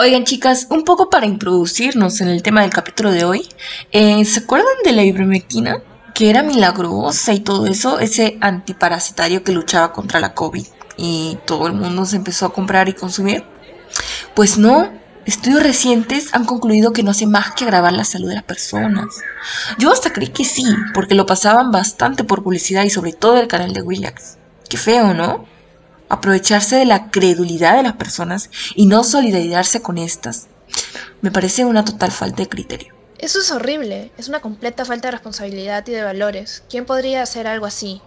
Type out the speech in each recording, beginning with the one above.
Oigan chicas, un poco para introducirnos en el tema del capítulo de hoy, eh, ¿se acuerdan de la ivermectina? Que era milagrosa y todo eso, ese antiparasitario que luchaba contra la COVID y todo el mundo se empezó a comprar y consumir. Pues no, estudios recientes han concluido que no hace más que agravar la salud de las personas. Yo hasta creí que sí, porque lo pasaban bastante por publicidad y sobre todo el canal de Willax. Qué feo, ¿no? Aprovecharse de la credulidad de las personas y no solidarizarse con estas. Me parece una total falta de criterio. Eso es horrible, es una completa falta de responsabilidad y de valores. ¿Quién podría hacer algo así?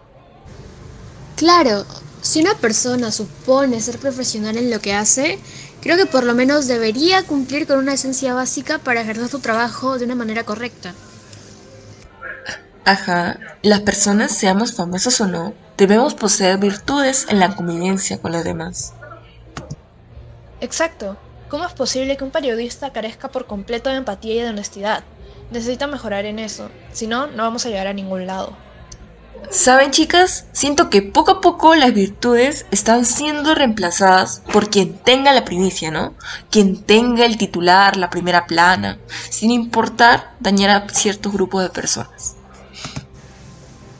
Claro, si una persona supone ser profesional en lo que hace, creo que por lo menos debería cumplir con una esencia básica para ejercer su trabajo de una manera correcta. Ajá, las personas, seamos famosas o no, debemos poseer virtudes en la convivencia con los demás. Exacto. ¿Cómo es posible que un periodista carezca por completo de empatía y de honestidad? Necesita mejorar en eso, si no, no vamos a llegar a ningún lado. Saben chicas, siento que poco a poco las virtudes están siendo reemplazadas por quien tenga la primicia, ¿no? Quien tenga el titular, la primera plana, sin importar dañar a ciertos grupos de personas.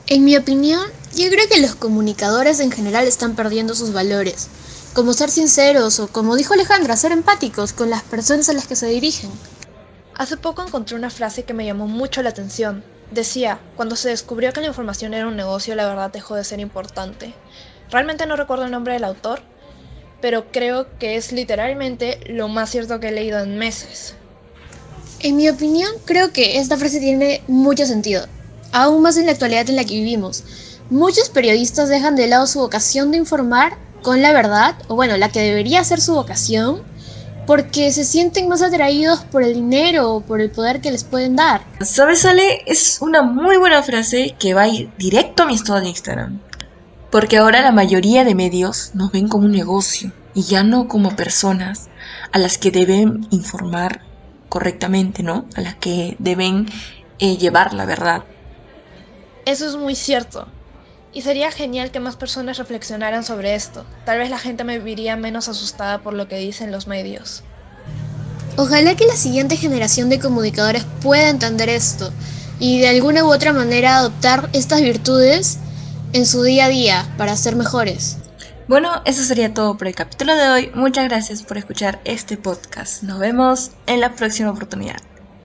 En mi opinión, yo creo que los comunicadores en general están perdiendo sus valores, como ser sinceros o, como dijo Alejandra, ser empáticos con las personas a las que se dirigen. Hace poco encontré una frase que me llamó mucho la atención. Decía, cuando se descubrió que la información era un negocio, la verdad dejó de ser importante. Realmente no recuerdo el nombre del autor, pero creo que es literalmente lo más cierto que he leído en meses. En mi opinión, creo que esta frase tiene mucho sentido aún más en la actualidad en la que vivimos. Muchos periodistas dejan de lado su vocación de informar con la verdad, o bueno, la que debería ser su vocación, porque se sienten más atraídos por el dinero o por el poder que les pueden dar. ¿Sabes, Ale? Es una muy buena frase que va a ir directo a mi estado de Instagram. Porque ahora la mayoría de medios nos ven como un negocio y ya no como personas a las que deben informar correctamente, ¿no? A las que deben eh, llevar la verdad. Eso es muy cierto. Y sería genial que más personas reflexionaran sobre esto. Tal vez la gente me viviría menos asustada por lo que dicen los medios. Ojalá que la siguiente generación de comunicadores pueda entender esto y de alguna u otra manera adoptar estas virtudes en su día a día para ser mejores. Bueno, eso sería todo por el capítulo de hoy. Muchas gracias por escuchar este podcast. Nos vemos en la próxima oportunidad.